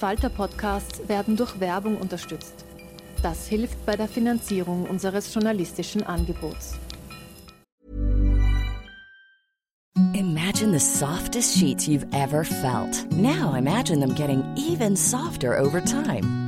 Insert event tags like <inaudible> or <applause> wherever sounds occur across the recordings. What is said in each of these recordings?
Falter-Podcasts werden durch Werbung unterstützt. Das hilft bei der Finanzierung unseres journalistischen Angebots. Imagine the softest sheets you've ever felt. Now imagine them getting even softer over time.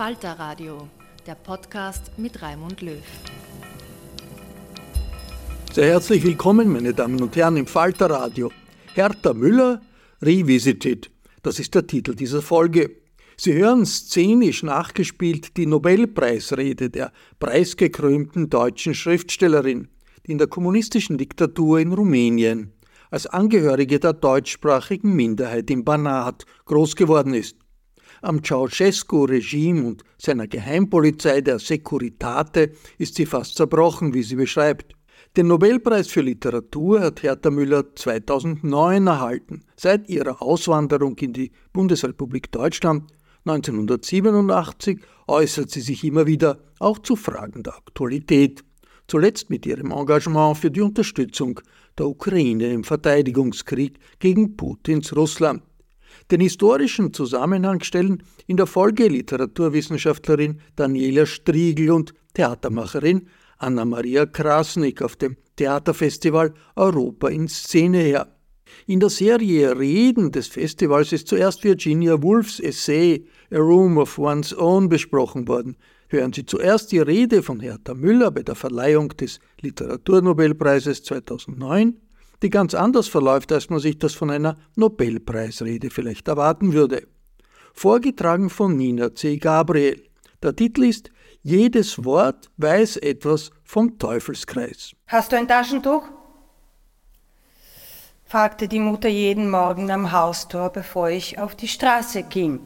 Falter Radio, der Podcast mit Raimund Löw. Sehr herzlich willkommen, meine Damen und Herren, im Falter Radio. Hertha Müller Revisited, das ist der Titel dieser Folge. Sie hören szenisch nachgespielt die Nobelpreisrede der preisgekrönten deutschen Schriftstellerin, die in der kommunistischen Diktatur in Rumänien als Angehörige der deutschsprachigen Minderheit im Banat groß geworden ist am Ceausescu-Regime und seiner Geheimpolizei der Securitate ist sie fast zerbrochen, wie sie beschreibt. Den Nobelpreis für Literatur hat Hertha Müller 2009 erhalten. Seit ihrer Auswanderung in die Bundesrepublik Deutschland 1987 äußert sie sich immer wieder auch zu Fragen der Aktualität. Zuletzt mit ihrem Engagement für die Unterstützung der Ukraine im Verteidigungskrieg gegen Putins Russland. Den historischen Zusammenhang stellen in der Folge Literaturwissenschaftlerin Daniela Striegel und Theatermacherin Anna-Maria Krasnik auf dem Theaterfestival Europa in Szene her. In der Serie Reden des Festivals ist zuerst Virginia Woolfs Essay A Room of One's Own besprochen worden. Hören Sie zuerst die Rede von Hertha Müller bei der Verleihung des Literaturnobelpreises 2009 die ganz anders verläuft, als man sich das von einer Nobelpreisrede vielleicht erwarten würde. Vorgetragen von Nina C. Gabriel. Der Titel ist Jedes Wort weiß etwas vom Teufelskreis. Hast du ein Taschentuch? fragte die Mutter jeden Morgen am Haustor, bevor ich auf die Straße ging.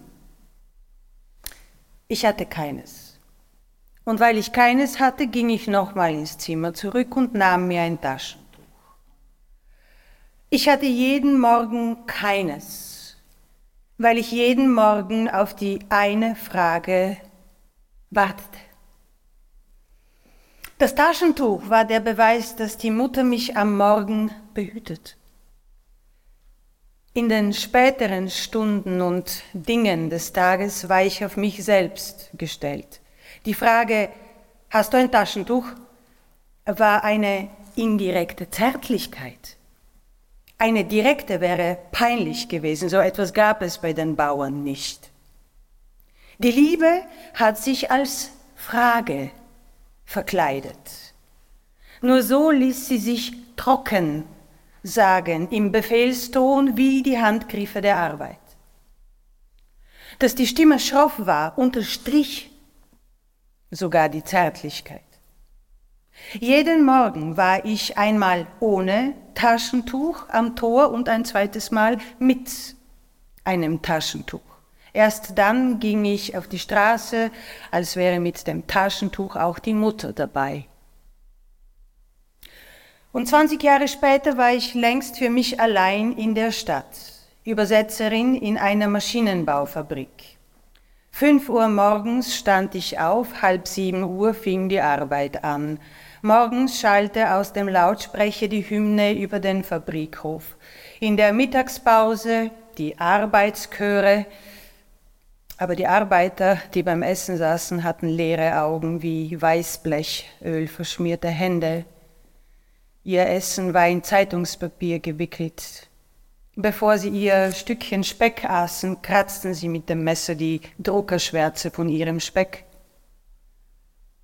Ich hatte keines. Und weil ich keines hatte, ging ich nochmal ins Zimmer zurück und nahm mir ein Taschentuch. Ich hatte jeden Morgen keines, weil ich jeden Morgen auf die eine Frage wartete. Das Taschentuch war der Beweis, dass die Mutter mich am Morgen behütet. In den späteren Stunden und Dingen des Tages war ich auf mich selbst gestellt. Die Frage, hast du ein Taschentuch, war eine indirekte Zärtlichkeit. Eine direkte wäre peinlich gewesen, so etwas gab es bei den Bauern nicht. Die Liebe hat sich als Frage verkleidet. Nur so ließ sie sich trocken sagen im Befehlston wie die Handgriffe der Arbeit. Dass die Stimme schroff war, unterstrich sogar die Zärtlichkeit. Jeden Morgen war ich einmal ohne Taschentuch am Tor und ein zweites Mal mit einem Taschentuch. Erst dann ging ich auf die Straße, als wäre mit dem Taschentuch auch die Mutter dabei. Und 20 Jahre später war ich längst für mich allein in der Stadt, Übersetzerin in einer Maschinenbaufabrik. Fünf Uhr morgens stand ich auf, halb sieben Uhr fing die Arbeit an. Morgens schallte aus dem Lautsprecher die Hymne über den Fabrikhof. In der Mittagspause die Arbeitschöre, aber die Arbeiter, die beim Essen saßen, hatten leere Augen wie Weißblech, ölverschmierte Hände. Ihr Essen war in Zeitungspapier gewickelt. Bevor sie ihr Stückchen Speck aßen, kratzten sie mit dem Messer die Druckerschwärze von ihrem Speck.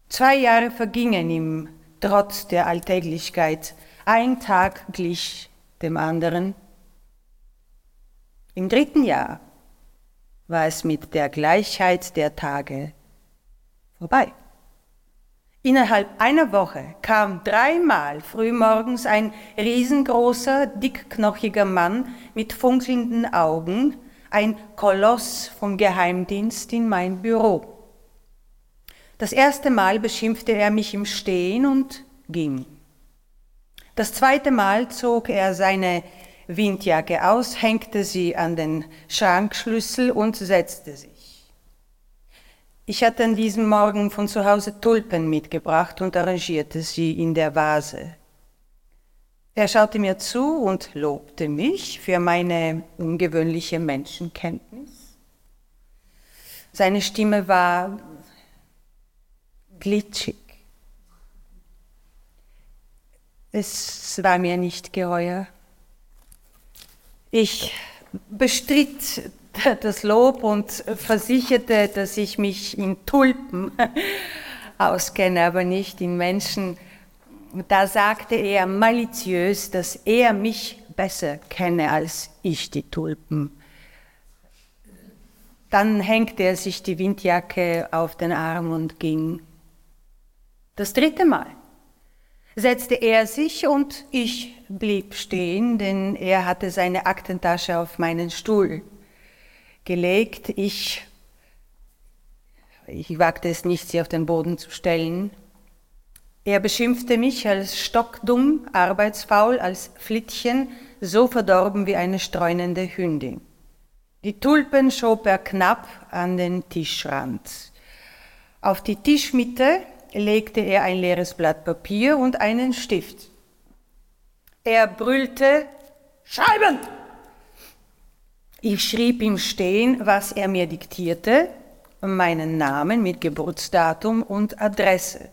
Zwei Jahre vergingen ihm trotz der Alltäglichkeit. Ein Tag glich dem anderen. Im dritten Jahr war es mit der Gleichheit der Tage vorbei. Innerhalb einer Woche kam dreimal frühmorgens ein riesengroßer, dickknochiger Mann mit funkelnden Augen, ein Koloss vom Geheimdienst in mein Büro. Das erste Mal beschimpfte er mich im Stehen und ging. Das zweite Mal zog er seine Windjacke aus, hängte sie an den Schrankschlüssel und setzte sich. Ich hatte an diesem Morgen von zu Hause Tulpen mitgebracht und arrangierte sie in der Vase. Er schaute mir zu und lobte mich für meine ungewöhnliche Menschenkenntnis. Seine Stimme war glitschig. Es war mir nicht geheuer. Ich bestritt das Lob und versicherte, dass ich mich in Tulpen <laughs> auskenne, aber nicht in Menschen. Da sagte er maliziös, dass er mich besser kenne als ich die Tulpen. Dann hängte er sich die Windjacke auf den Arm und ging. Das dritte Mal setzte er sich und ich blieb stehen, denn er hatte seine Aktentasche auf meinen Stuhl gelegt. Ich, ich wagte es nicht, sie auf den Boden zu stellen. Er beschimpfte mich als stockdumm, arbeitsfaul, als Flittchen, so verdorben wie eine streunende Hündin. Die Tulpen schob er knapp an den Tischrand. Auf die Tischmitte legte er ein leeres Blatt Papier und einen Stift. Er brüllte Schreiben! Ich schrieb im Stehen, was er mir diktierte, meinen Namen mit Geburtsdatum und Adresse.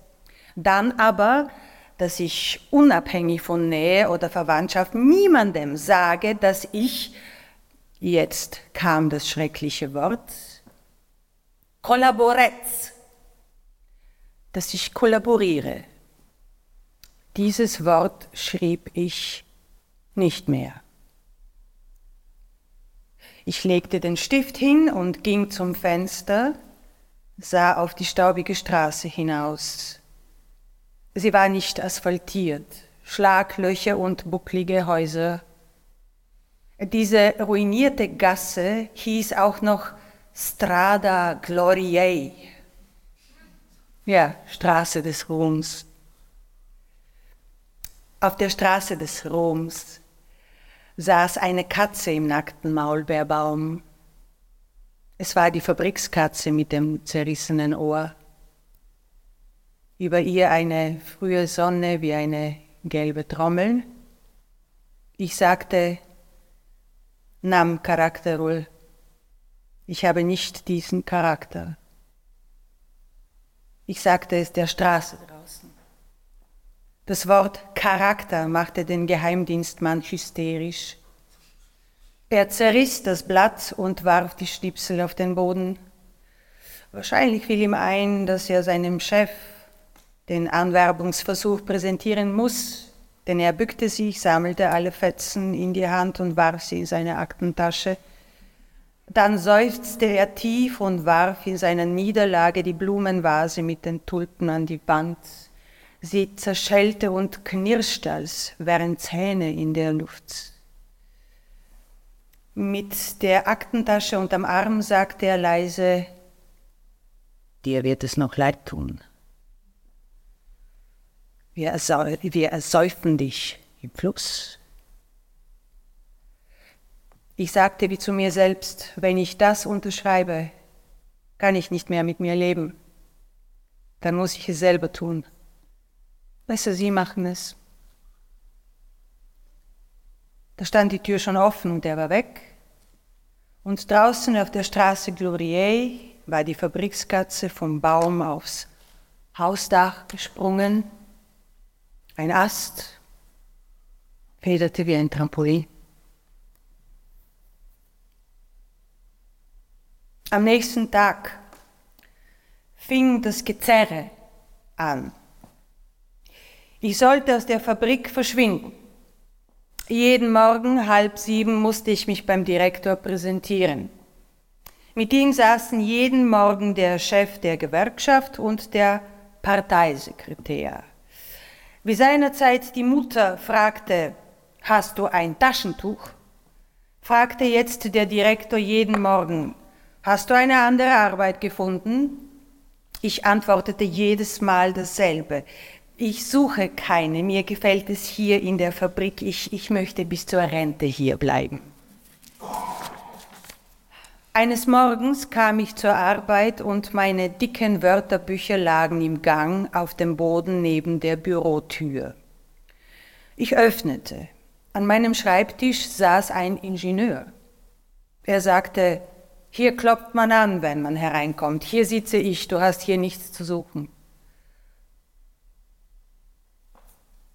Dann aber, dass ich unabhängig von Nähe oder Verwandtschaft niemandem sage, dass ich, jetzt kam das schreckliche Wort, Kollaboretz dass ich kollaboriere. Dieses Wort schrieb ich nicht mehr. Ich legte den Stift hin und ging zum Fenster, sah auf die staubige Straße hinaus. Sie war nicht asphaltiert, Schlaglöcher und bucklige Häuser. Diese ruinierte Gasse hieß auch noch Strada Gloriae, ja, Straße des Ruhms. Auf der Straße des Ruhms saß eine Katze im nackten Maulbeerbaum. Es war die Fabrikskatze mit dem zerrissenen Ohr. Über ihr eine frühe Sonne wie eine gelbe Trommel. Ich sagte, Nam Charakterul, ich habe nicht diesen Charakter. Ich sagte es der Straße draußen. Das Wort Charakter machte den Geheimdienstmann hysterisch. Er zerriss das Blatt und warf die Schnipsel auf den Boden. Wahrscheinlich fiel ihm ein, dass er seinem Chef den Anwerbungsversuch präsentieren muss, denn er bückte sich, sammelte alle Fetzen in die Hand und warf sie in seine Aktentasche. Dann seufzte er tief und warf in seiner Niederlage die Blumenvase mit den Tulpen an die Wand. Sie zerschellte und knirschte, als wären Zähne in der Luft. Mit der Aktentasche unterm Arm sagte er leise, Dir wird es noch leid tun. wir, ersäufen dich im Fluss. Ich sagte wie zu mir selbst, wenn ich das unterschreibe, kann ich nicht mehr mit mir leben. Dann muss ich es selber tun. Besser, Sie machen es. Da stand die Tür schon offen und er war weg. Und draußen auf der Straße Glorier war die Fabrikskatze vom Baum aufs Hausdach gesprungen. Ein Ast federte wie ein Trampolin. Am nächsten Tag fing das Gezerre an. Ich sollte aus der Fabrik verschwinden. Jeden Morgen halb sieben musste ich mich beim Direktor präsentieren. Mit ihm saßen jeden Morgen der Chef der Gewerkschaft und der Parteisekretär. Wie seinerzeit die Mutter fragte, hast du ein Taschentuch? fragte jetzt der Direktor jeden Morgen, hast du eine andere Arbeit gefunden? Ich antwortete jedes Mal dasselbe. Ich suche keine, mir gefällt es hier in der Fabrik, ich, ich möchte bis zur Rente hier bleiben. Eines Morgens kam ich zur Arbeit und meine dicken Wörterbücher lagen im Gang auf dem Boden neben der Bürotür. Ich öffnete. An meinem Schreibtisch saß ein Ingenieur. Er sagte, hier klopft man an, wenn man hereinkommt. Hier sitze ich, du hast hier nichts zu suchen.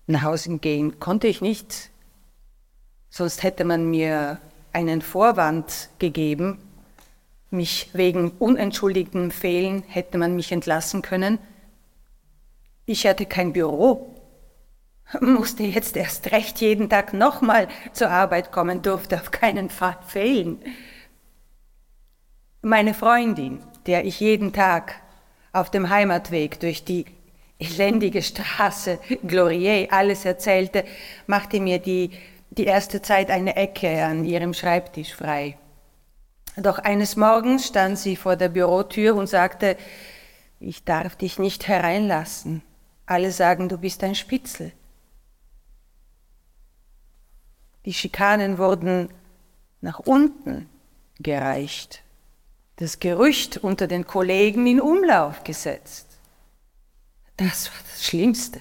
nach Hause gehen konnte ich nicht, sonst hätte man mir einen Vorwand gegeben, mich wegen unentschuldigtem Fehlen hätte man mich entlassen können. Ich hatte kein Büro, musste jetzt erst recht jeden Tag nochmal zur Arbeit kommen, durfte auf keinen Fall fehlen. Meine Freundin, der ich jeden Tag auf dem Heimatweg durch die elendige Straße, Glorier, alles erzählte, machte mir die, die erste Zeit eine Ecke an ihrem Schreibtisch frei. Doch eines Morgens stand sie vor der Bürotür und sagte, ich darf dich nicht hereinlassen. Alle sagen, du bist ein Spitzel. Die Schikanen wurden nach unten gereicht, das Gerücht unter den Kollegen in Umlauf gesetzt. Das war das Schlimmste.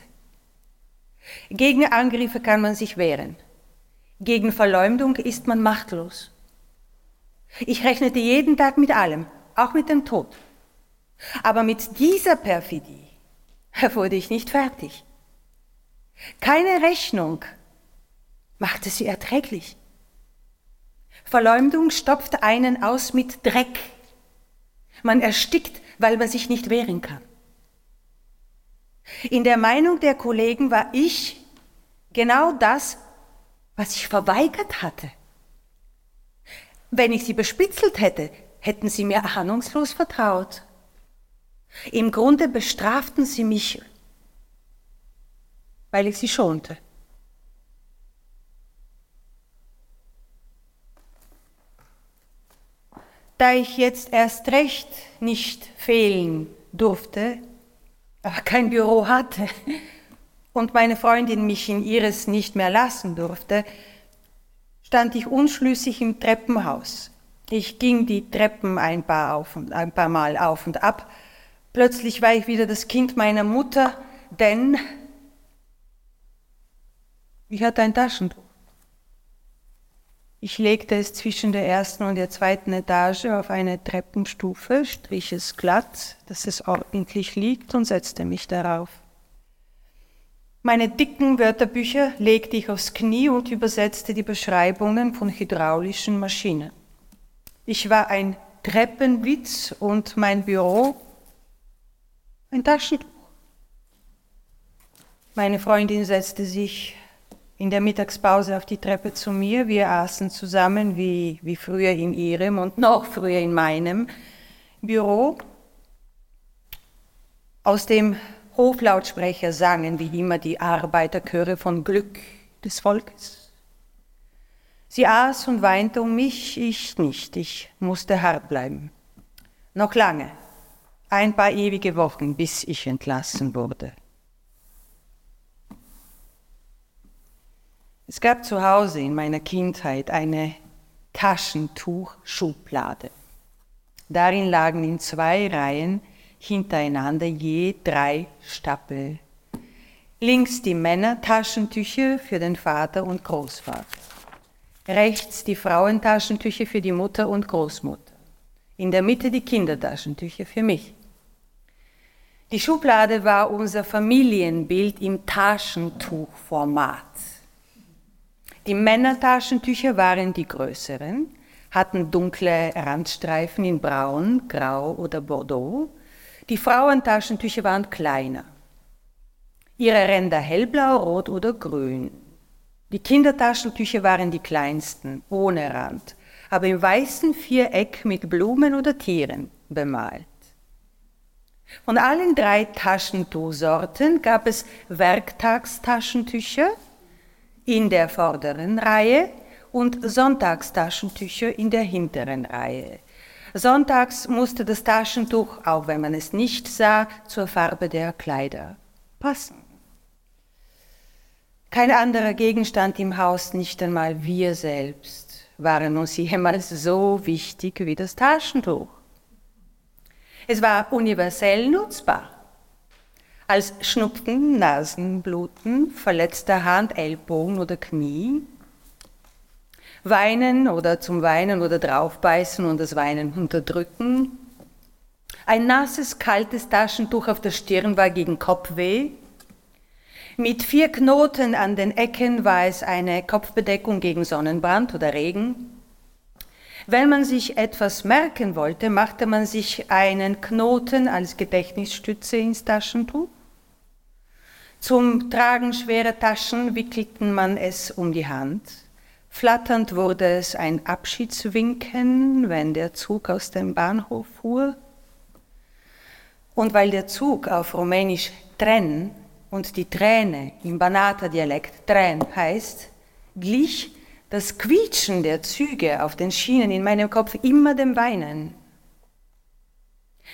Gegen Angriffe kann man sich wehren. Gegen Verleumdung ist man machtlos. Ich rechnete jeden Tag mit allem, auch mit dem Tod. Aber mit dieser Perfidie wurde ich nicht fertig. Keine Rechnung machte sie erträglich. Verleumdung stopft einen aus mit Dreck. Man erstickt, weil man sich nicht wehren kann. In der Meinung der Kollegen war ich genau das, was ich verweigert hatte. Wenn ich sie bespitzelt hätte, hätten sie mir ahnungslos vertraut. Im Grunde bestraften sie mich, weil ich sie schonte. Da ich jetzt erst recht nicht fehlen durfte, aber kein Büro hatte <laughs> und meine Freundin mich in ihres nicht mehr lassen durfte, stand ich unschlüssig im Treppenhaus. Ich ging die Treppen ein paar, auf und, ein paar Mal auf und ab. Plötzlich war ich wieder das Kind meiner Mutter, denn ich hatte ein Taschentuch. Ich legte es zwischen der ersten und der zweiten Etage auf eine Treppenstufe, strich es glatt, dass es ordentlich liegt und setzte mich darauf. Meine dicken Wörterbücher legte ich aufs Knie und übersetzte die Beschreibungen von hydraulischen Maschinen. Ich war ein Treppenwitz und mein Büro ein Taschentuch. Meine Freundin setzte sich in der Mittagspause auf die Treppe zu mir. Wir aßen zusammen wie, wie früher in ihrem und noch früher in meinem Büro. Aus dem Hoflautsprecher sangen wie immer die Arbeiterchöre von Glück des Volkes. Sie aß und weinte um mich, ich nicht. Ich musste hart bleiben. Noch lange, ein paar ewige Wochen, bis ich entlassen wurde. Es gab zu Hause in meiner Kindheit eine Taschentuchschublade. Darin lagen in zwei Reihen hintereinander je drei Stapel. Links die Männertaschentücher für den Vater und Großvater. Rechts die Frauentaschentücher für die Mutter und Großmutter. In der Mitte die Kindertaschentücher für mich. Die Schublade war unser Familienbild im Taschentuchformat. Die Männertaschentücher waren die größeren, hatten dunkle Randstreifen in Braun, Grau oder Bordeaux. Die Frauentaschentücher waren kleiner. Ihre Ränder hellblau, rot oder grün. Die Kindertaschentücher waren die kleinsten, ohne Rand, aber im weißen Viereck mit Blumen oder Tieren bemalt. Von allen drei Taschentuchsorten gab es Werktagstaschentücher in der vorderen Reihe und Sonntagstaschentücher in der hinteren Reihe. Sonntags musste das Taschentuch, auch wenn man es nicht sah, zur Farbe der Kleider passen. Kein anderer Gegenstand im Haus, nicht einmal wir selbst, waren uns jemals so wichtig wie das Taschentuch. Es war universell nutzbar. Als Schnupfen, Nasenbluten, verletzter Hand, Ellbogen oder Knie, Weinen oder zum Weinen oder draufbeißen und das Weinen unterdrücken. Ein nasses, kaltes Taschentuch auf der Stirn war gegen Kopfweh. Mit vier Knoten an den Ecken war es eine Kopfbedeckung gegen Sonnenbrand oder Regen. Wenn man sich etwas merken wollte, machte man sich einen Knoten als Gedächtnisstütze ins Taschentuch. Zum Tragen schwerer Taschen wickelten man es um die Hand. Flatternd wurde es ein Abschiedswinken, wenn der Zug aus dem Bahnhof fuhr. Und weil der Zug auf Rumänisch Tren und die Träne im Banata-Dialekt Tren heißt, glich das Quietschen der Züge auf den Schienen in meinem Kopf immer dem Weinen.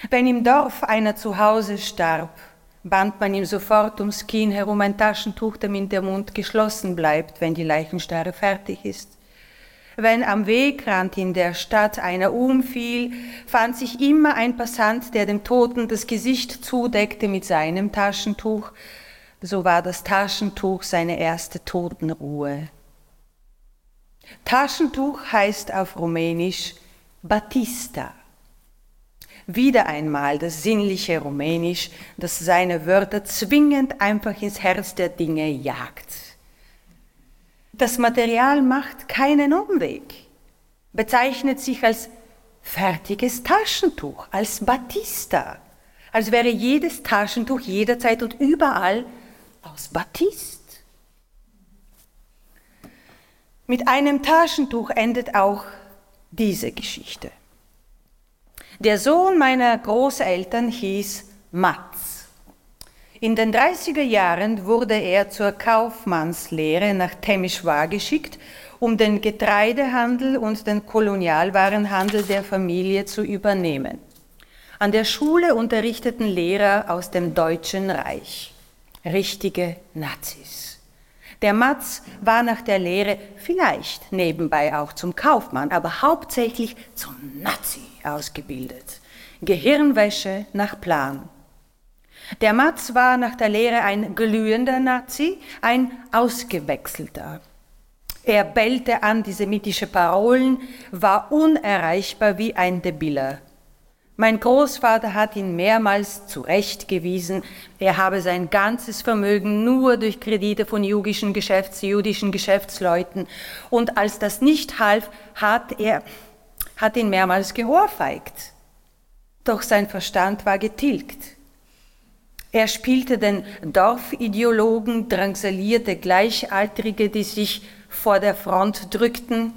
Wenn im Dorf einer zu Hause starb, band man ihm sofort ums Kinn herum ein Taschentuch, damit der Mund geschlossen bleibt, wenn die Leichenstarre fertig ist. Wenn am Wegrand in der Stadt einer umfiel, fand sich immer ein Passant, der dem Toten das Gesicht zudeckte mit seinem Taschentuch. So war das Taschentuch seine erste Totenruhe. Taschentuch heißt auf Rumänisch Batista. Wieder einmal das sinnliche Rumänisch, das seine Wörter zwingend einfach ins Herz der Dinge jagt. Das Material macht keinen Umweg, bezeichnet sich als fertiges Taschentuch, als Batista, als wäre jedes Taschentuch jederzeit und überall aus Batist. Mit einem Taschentuch endet auch diese Geschichte. Der Sohn meiner Großeltern hieß Matz. In den 30er Jahren wurde er zur Kaufmannslehre nach Temischwar geschickt, um den Getreidehandel und den Kolonialwarenhandel der Familie zu übernehmen. An der Schule unterrichteten Lehrer aus dem Deutschen Reich, richtige Nazis. Der Matz war nach der Lehre vielleicht nebenbei auch zum Kaufmann, aber hauptsächlich zum Nazi ausgebildet. Gehirnwäsche nach Plan. Der Matz war nach der Lehre ein glühender Nazi, ein ausgewechselter. Er bellte antisemitische Parolen, war unerreichbar wie ein Debiller. Mein Großvater hat ihn mehrmals zurechtgewiesen, er habe sein ganzes Vermögen nur durch Kredite von jüdischen, Geschäfts-, jüdischen Geschäftsleuten und als das nicht half, hat er hat ihn mehrmals geohrfeigt. Doch sein Verstand war getilgt. Er spielte den Dorfideologen, drangsalierte Gleichaltrige, die sich vor der Front drückten.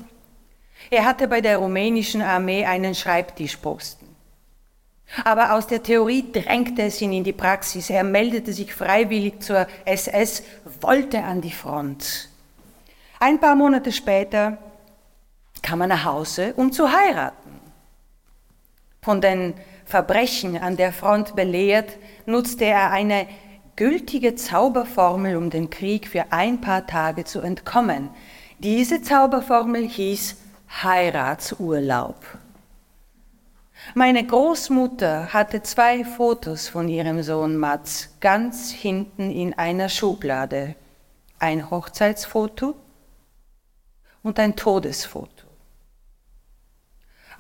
Er hatte bei der rumänischen Armee einen Schreibtischposten. Aber aus der Theorie drängte es ihn in die Praxis. Er meldete sich freiwillig zur SS, wollte an die Front. Ein paar Monate später kam er nach Hause, um zu heiraten. Von den Verbrechen an der Front belehrt, nutzte er eine gültige Zauberformel, um den Krieg für ein paar Tage zu entkommen. Diese Zauberformel hieß Heiratsurlaub. Meine Großmutter hatte zwei Fotos von ihrem Sohn Mats ganz hinten in einer Schublade. Ein Hochzeitsfoto und ein Todesfoto.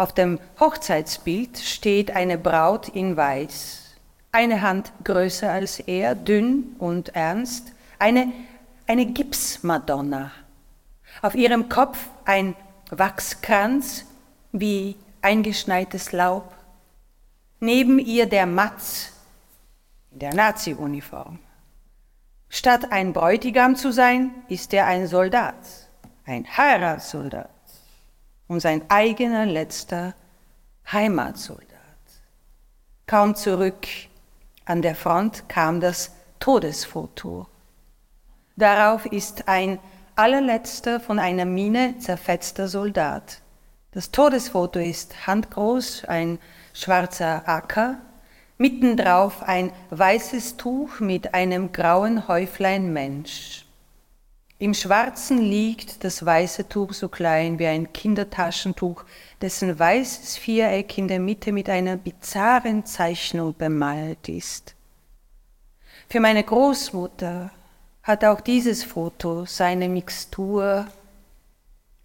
Auf dem Hochzeitsbild steht eine Braut in Weiß, eine Hand größer als er, dünn und ernst, eine, eine Gipsmadonna. Auf ihrem Kopf ein Wachskranz wie eingeschneites Laub. Neben ihr der Matz in der Nazi-Uniform. Statt ein Bräutigam zu sein, ist er ein Soldat, ein Heiratssoldat und sein eigener letzter Heimatsoldat. Kaum zurück an der Front kam das Todesfoto. Darauf ist ein allerletzter von einer Mine zerfetzter Soldat. Das Todesfoto ist handgroß, ein schwarzer Acker, mittendrauf ein weißes Tuch mit einem grauen Häuflein Mensch. Im Schwarzen liegt das weiße Tuch so klein wie ein Kindertaschentuch, dessen weißes Viereck in der Mitte mit einer bizarren Zeichnung bemalt ist. Für meine Großmutter hat auch dieses Foto seine Mixtur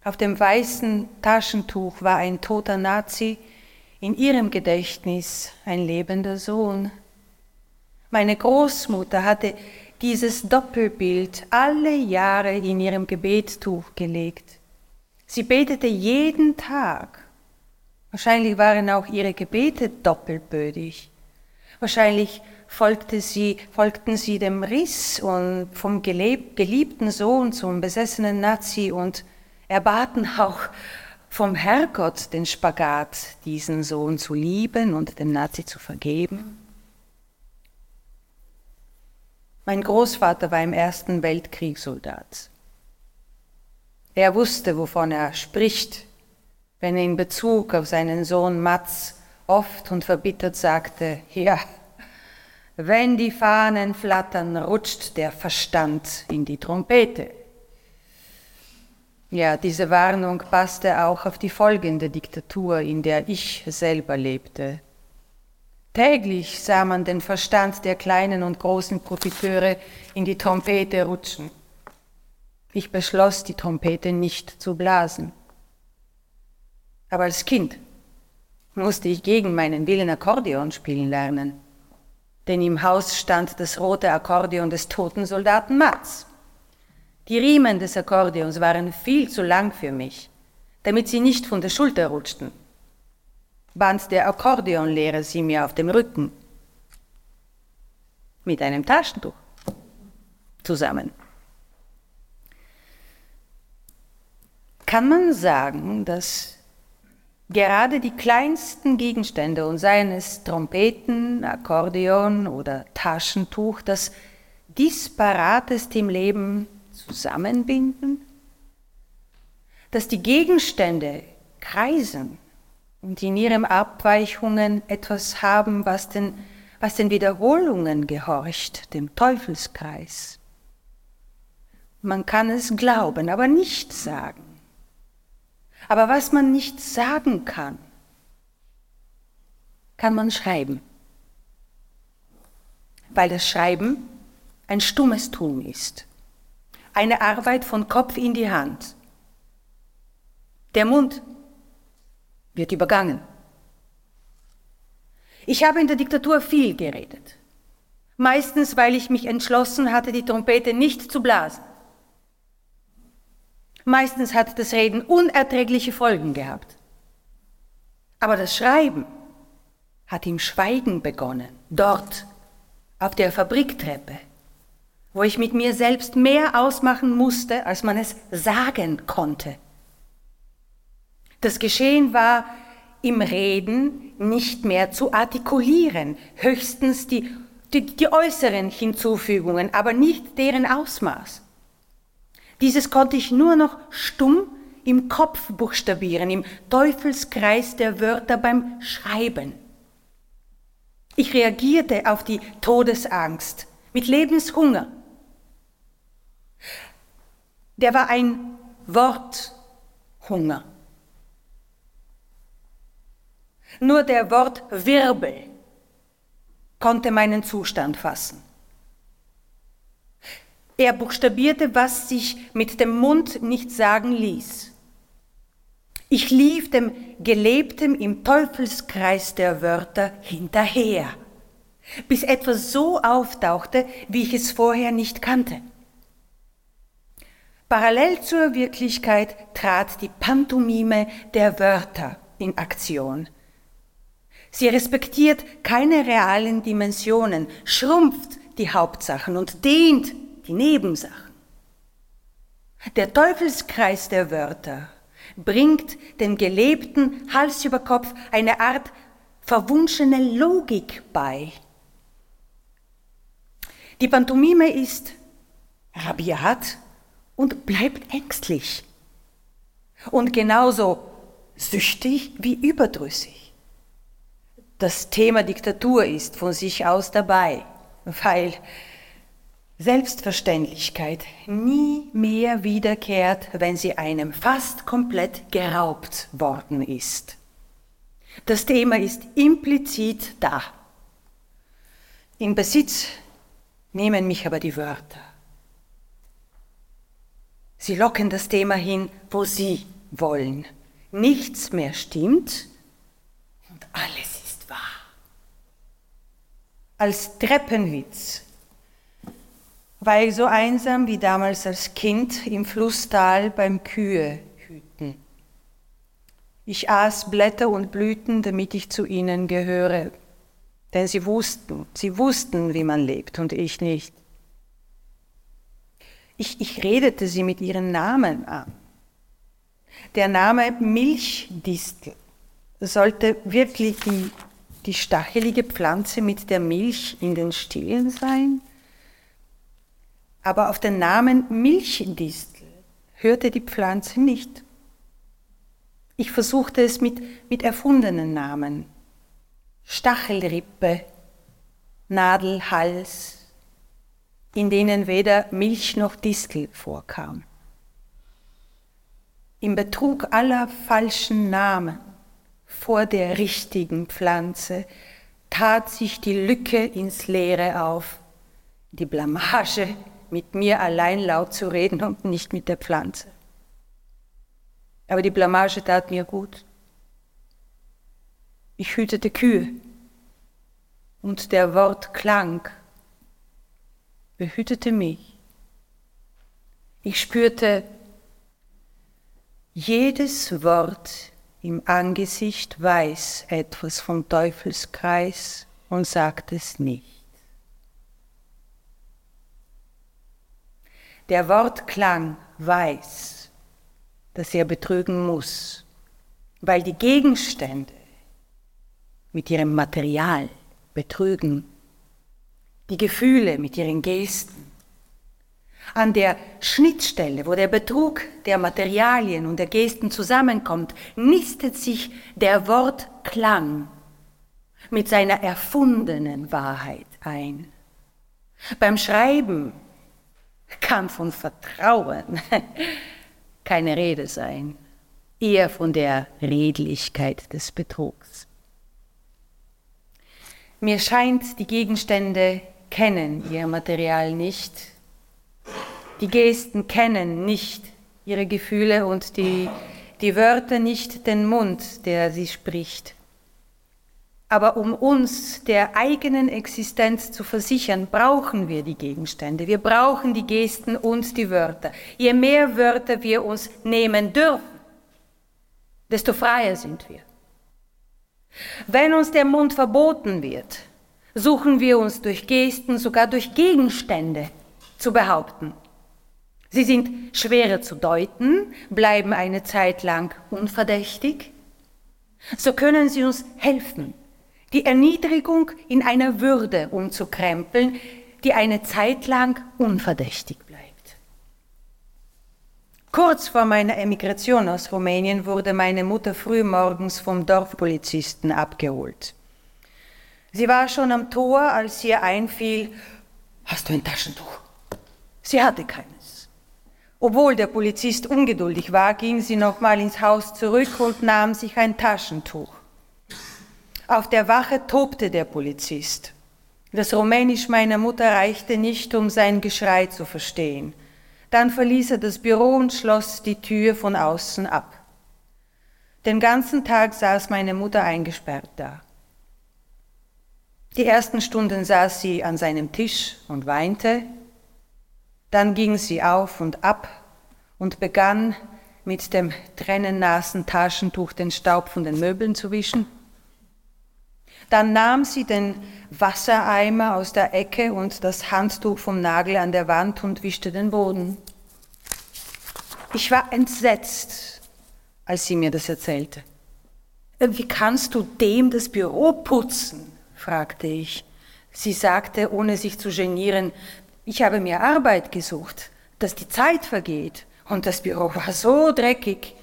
auf dem weißen Taschentuch war ein toter Nazi, in ihrem Gedächtnis ein lebender Sohn. Meine Großmutter hatte dieses Doppelbild alle Jahre in ihrem Gebetstuch gelegt. Sie betete jeden Tag. Wahrscheinlich waren auch ihre Gebete doppelbödig. Wahrscheinlich folgte sie, folgten sie dem Riss und vom geliebten Sohn zum besessenen Nazi und erbaten auch vom Herrgott den Spagat, diesen Sohn zu lieben und dem Nazi zu vergeben. Mein Großvater war im Ersten Weltkrieg Soldat. Er wusste, wovon er spricht, wenn er in Bezug auf seinen Sohn Mats oft und verbittert sagte, ja, wenn die Fahnen flattern, rutscht der Verstand in die Trompete. Ja, diese Warnung passte auch auf die folgende Diktatur, in der ich selber lebte. Täglich sah man den Verstand der kleinen und großen Profiteure in die Trompete rutschen. Ich beschloss, die Trompete nicht zu blasen. Aber als Kind musste ich gegen meinen Willen Akkordeon spielen lernen, denn im Haus stand das rote Akkordeon des toten Soldaten Matz. Die Riemen des Akkordeons waren viel zu lang für mich, damit sie nicht von der Schulter rutschten. Band der Akkordeonlehrer sie mir auf dem Rücken. Mit einem Taschentuch. Zusammen. Kann man sagen, dass gerade die kleinsten Gegenstände, und seien es Trompeten, Akkordeon oder Taschentuch, das Disparateste im Leben zusammenbinden, dass die Gegenstände kreisen und in ihren Abweichungen etwas haben, was den, was den Wiederholungen gehorcht, dem Teufelskreis. Man kann es glauben, aber nicht sagen. Aber was man nicht sagen kann, kann man schreiben. Weil das Schreiben ein stummes Tun ist eine Arbeit von Kopf in die Hand. Der Mund wird übergangen. Ich habe in der Diktatur viel geredet. Meistens, weil ich mich entschlossen hatte, die Trompete nicht zu blasen. Meistens hat das Reden unerträgliche Folgen gehabt. Aber das Schreiben hat im Schweigen begonnen, dort auf der Fabriktreppe wo ich mit mir selbst mehr ausmachen musste, als man es sagen konnte. Das Geschehen war im Reden nicht mehr zu artikulieren, höchstens die, die, die äußeren Hinzufügungen, aber nicht deren Ausmaß. Dieses konnte ich nur noch stumm im Kopf buchstabieren, im Teufelskreis der Wörter beim Schreiben. Ich reagierte auf die Todesangst, mit Lebenshunger. Der war ein Worthunger. Nur der Wort Wirbel konnte meinen Zustand fassen. Er buchstabierte, was sich mit dem Mund nicht sagen ließ. Ich lief dem Gelebten im Teufelskreis der Wörter hinterher, bis etwas so auftauchte, wie ich es vorher nicht kannte. Parallel zur Wirklichkeit trat die Pantomime der Wörter in Aktion. Sie respektiert keine realen Dimensionen, schrumpft die Hauptsachen und dehnt die Nebensachen. Der Teufelskreis der Wörter bringt dem Gelebten Hals über Kopf eine Art verwunschene Logik bei. Die Pantomime ist rabiat und bleibt ängstlich und genauso süchtig wie überdrüssig. Das Thema Diktatur ist von sich aus dabei, weil Selbstverständlichkeit nie mehr wiederkehrt, wenn sie einem fast komplett geraubt worden ist. Das Thema ist implizit da. In Besitz nehmen mich aber die Wörter. Sie locken das Thema hin, wo sie wollen. Nichts mehr stimmt und alles. Als Treppenwitz war ich so einsam wie damals als Kind im Flusstal beim Kühe hüten. Ich aß Blätter und Blüten, damit ich zu ihnen gehöre, denn sie wussten, sie wussten, wie man lebt und ich nicht. Ich, ich redete sie mit ihren Namen an. Der Name Milchdistel sollte wirklich die, die stachelige Pflanze mit der Milch in den Stillen sein? aber auf den Namen Milchdistel hörte die Pflanze nicht. Ich versuchte es mit, mit erfundenen Namen. Stachelrippe, Nadelhals, in denen weder Milch noch Distel vorkam. Im Betrug aller falschen Namen vor der richtigen Pflanze tat sich die Lücke ins Leere auf, die Blamage mit mir allein laut zu reden und nicht mit der Pflanze. Aber die Blamage tat mir gut. Ich hütete Kühe und der Wortklang behütete mich. Ich spürte, jedes Wort im Angesicht weiß etwas vom Teufelskreis und sagt es nicht. Der Wortklang weiß, dass er betrügen muss, weil die Gegenstände mit ihrem Material betrügen, die Gefühle mit ihren Gesten. An der Schnittstelle, wo der Betrug der Materialien und der Gesten zusammenkommt, nistet sich der Wortklang mit seiner erfundenen Wahrheit ein. Beim Schreiben kann von Vertrauen <laughs> keine Rede sein, eher von der Redlichkeit des Betrugs. Mir scheint, die Gegenstände kennen ihr Material nicht, die Gesten kennen nicht ihre Gefühle und die, die Wörter nicht den Mund, der sie spricht. Aber um uns der eigenen Existenz zu versichern, brauchen wir die Gegenstände. Wir brauchen die Gesten und die Wörter. Je mehr Wörter wir uns nehmen dürfen, desto freier sind wir. Wenn uns der Mund verboten wird, suchen wir uns durch Gesten, sogar durch Gegenstände zu behaupten. Sie sind schwerer zu deuten, bleiben eine Zeit lang unverdächtig. So können sie uns helfen, die Erniedrigung in einer Würde umzukrempeln, die eine Zeit lang unverdächtig bleibt. Kurz vor meiner Emigration aus Rumänien wurde meine Mutter frühmorgens vom Dorfpolizisten abgeholt. Sie war schon am Tor, als ihr einfiel, Hast du ein Taschentuch? Sie hatte keines. Obwohl der Polizist ungeduldig war, ging sie nochmal ins Haus zurück und nahm sich ein Taschentuch. Auf der Wache tobte der Polizist. Das Rumänisch meiner Mutter reichte nicht, um sein Geschrei zu verstehen. Dann verließ er das Büro und schloss die Tür von außen ab. Den ganzen Tag saß meine Mutter eingesperrt da. Die ersten Stunden saß sie an seinem Tisch und weinte, dann ging sie auf und ab und begann mit dem tränennassen Taschentuch den Staub von den Möbeln zu wischen. Dann nahm sie den Wassereimer aus der Ecke und das Handtuch vom Nagel an der Wand und wischte den Boden. Ich war entsetzt, als sie mir das erzählte. Wie kannst du dem das Büro putzen? fragte ich. Sie sagte, ohne sich zu genieren, ich habe mir Arbeit gesucht, dass die Zeit vergeht. Und das Büro war so dreckig.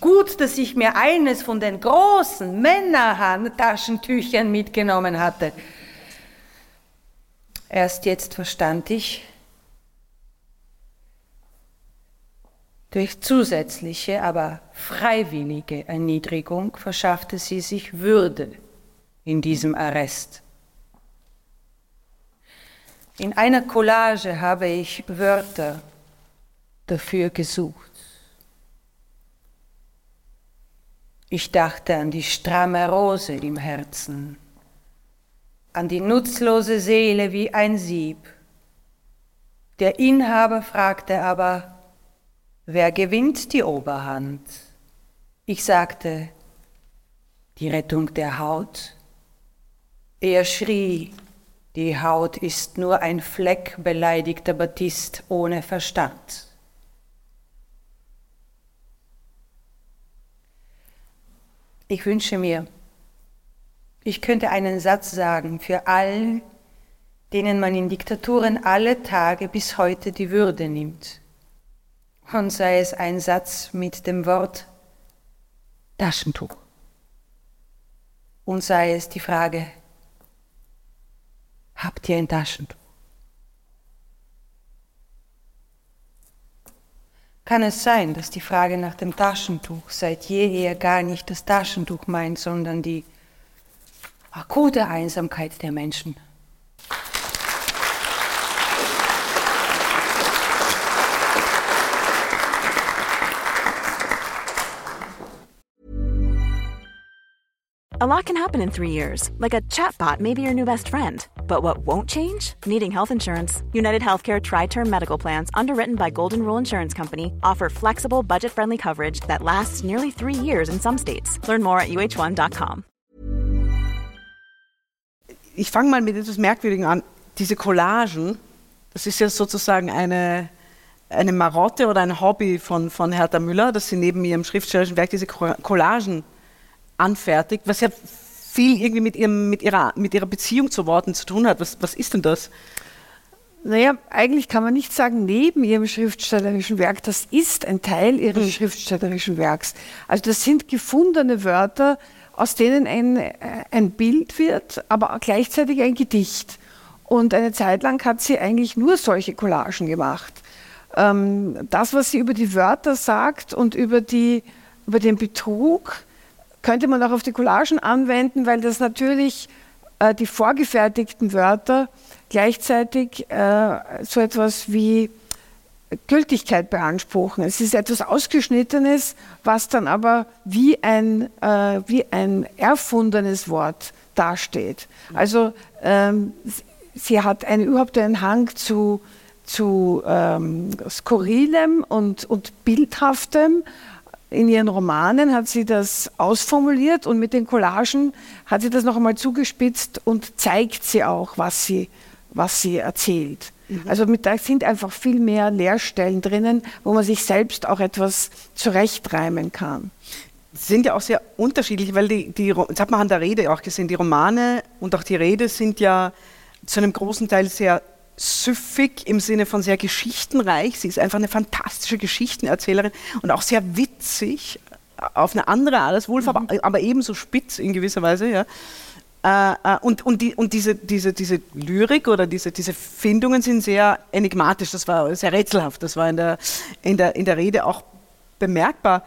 Gut, dass ich mir eines von den großen Männerhandtaschentüchern mitgenommen hatte. Erst jetzt verstand ich, durch zusätzliche, aber freiwillige Erniedrigung verschaffte sie sich Würde in diesem Arrest. In einer Collage habe ich Wörter dafür gesucht. Ich dachte an die stramme Rose im Herzen, an die nutzlose Seele wie ein Sieb. Der Inhaber fragte aber, wer gewinnt die Oberhand? Ich sagte, die Rettung der Haut. Er schrie, die Haut ist nur ein Fleck beleidigter Batist ohne Verstand. Ich wünsche mir, ich könnte einen Satz sagen für all, denen man in Diktaturen alle Tage bis heute die Würde nimmt. Und sei es ein Satz mit dem Wort Taschentuch. Und sei es die Frage, habt ihr ein Taschentuch? Kann es sein, dass die Frage nach dem Taschentuch seit jeher gar nicht das Taschentuch meint, sondern die akute Einsamkeit der Menschen? A lot can happen in three years, like a chatbot may be your new best friend. But what won't change? Needing health insurance. United Healthcare Tri Term Medical Plans, underwritten by Golden Rule Insurance Company, offer flexible, budget friendly coverage that lasts nearly three years in some states. Learn more at uh1.com. Ich fange mal mit etwas Merkwürdigem an. Diese Collagen, das ist ja sozusagen eine, eine Marotte oder ein Hobby von, von Hertha Müller, dass sie neben ihrem schriftstellerischen Werk diese Collagen anfertigt, was ja viel irgendwie mit, ihrem, mit, ihrer, mit ihrer Beziehung zu Worten zu tun hat. Was, was ist denn das? Naja, eigentlich kann man nicht sagen, neben ihrem schriftstellerischen Werk, das ist ein Teil ihres mhm. schriftstellerischen Werks. Also das sind gefundene Wörter, aus denen ein, äh, ein Bild wird, aber gleichzeitig ein Gedicht. Und eine Zeit lang hat sie eigentlich nur solche Collagen gemacht. Ähm, das, was sie über die Wörter sagt und über, die, über den Betrug, könnte man auch auf die Collagen anwenden, weil das natürlich äh, die vorgefertigten Wörter gleichzeitig äh, so etwas wie Gültigkeit beanspruchen. Es ist etwas Ausgeschnittenes, was dann aber wie ein, äh, wie ein erfundenes Wort dasteht. Also ähm, sie hat eine, überhaupt einen Hang zu, zu ähm, Skurrilem und, und Bildhaftem, in ihren Romanen hat sie das ausformuliert und mit den Collagen hat sie das noch einmal zugespitzt und zeigt sie auch, was sie, was sie erzählt. Mhm. Also mit, da sind einfach viel mehr Leerstellen drinnen, wo man sich selbst auch etwas zurechtreimen kann. Sind ja auch sehr unterschiedlich, weil die, die das hat man an der Rede auch gesehen, die Romane und auch die Rede sind ja zu einem großen Teil sehr süffig im Sinne von sehr geschichtenreich. Sie ist einfach eine fantastische Geschichtenerzählerin und auch sehr witzig, auf eine andere Art als Wolf, mhm. aber, aber, ebenso spitz in gewisser Weise. Ja. Äh, äh, und und, die, und diese, diese, diese Lyrik oder diese, diese Findungen sind sehr enigmatisch, das war sehr rätselhaft, das war in der, in der, in der Rede auch bemerkbar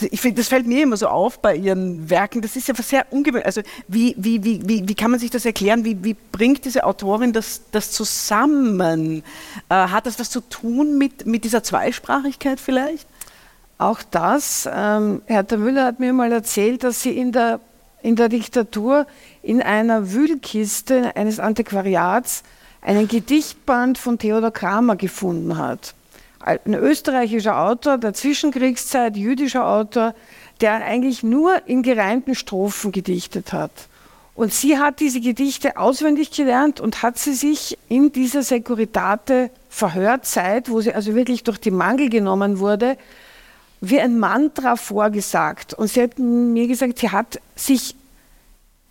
ich finde, das fällt mir immer so auf bei ihren Werken. Das ist ja sehr ungewöhnlich. Also wie, wie, wie, wie, wie kann man sich das erklären? Wie, wie bringt diese Autorin das, das zusammen? Äh, hat das was zu tun mit, mit dieser Zweisprachigkeit vielleicht? Auch das. Ähm, Hertha Müller hat mir mal erzählt, dass sie in der, in der Diktatur in einer Wühlkiste eines Antiquariats einen Gedichtband von Theodor Kramer gefunden hat ein österreichischer Autor der Zwischenkriegszeit, jüdischer Autor, der eigentlich nur in gereimten Strophen gedichtet hat. Und sie hat diese Gedichte auswendig gelernt und hat sie sich in dieser Securitate Verhörzeit, wo sie also wirklich durch die Mangel genommen wurde, wie ein Mantra vorgesagt. Und sie hat mir gesagt, sie hat sich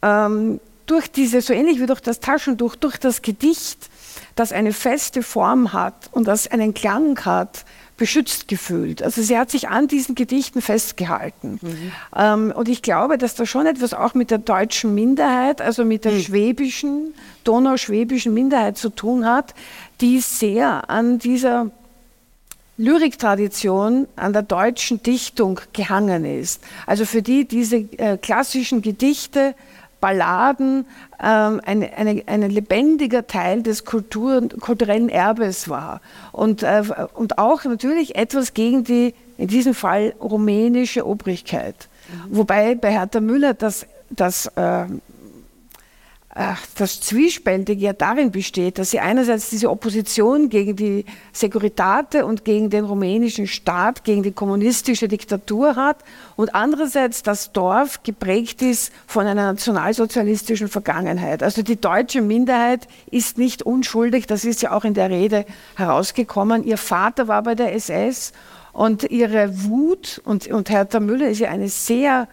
ähm, durch diese, so ähnlich wie durch das Taschentuch, durch das Gedicht, das eine feste Form hat und das einen Klang hat, beschützt gefühlt. Also sie hat sich an diesen Gedichten festgehalten. Mhm. Ähm, und ich glaube, dass da schon etwas auch mit der deutschen Minderheit, also mit der mhm. schwäbischen, donauschwäbischen Minderheit zu tun hat, die sehr an dieser Lyriktradition an der deutschen Dichtung gehangen ist. Also für die diese äh, klassischen Gedichte Balladen ähm, ein, eine, ein lebendiger Teil des Kultur, kulturellen Erbes war. Und, äh, und auch natürlich etwas gegen die, in diesem Fall, rumänische Obrigkeit. Mhm. Wobei bei Hertha Müller das, das äh, das Zwiespältige ja darin besteht, dass sie einerseits diese Opposition gegen die Securitate und gegen den rumänischen Staat, gegen die kommunistische Diktatur hat und andererseits das Dorf geprägt ist von einer nationalsozialistischen Vergangenheit. Also die deutsche Minderheit ist nicht unschuldig, das ist ja auch in der Rede herausgekommen. Ihr Vater war bei der SS und ihre Wut, und, und Hertha Müller ist ja eine sehr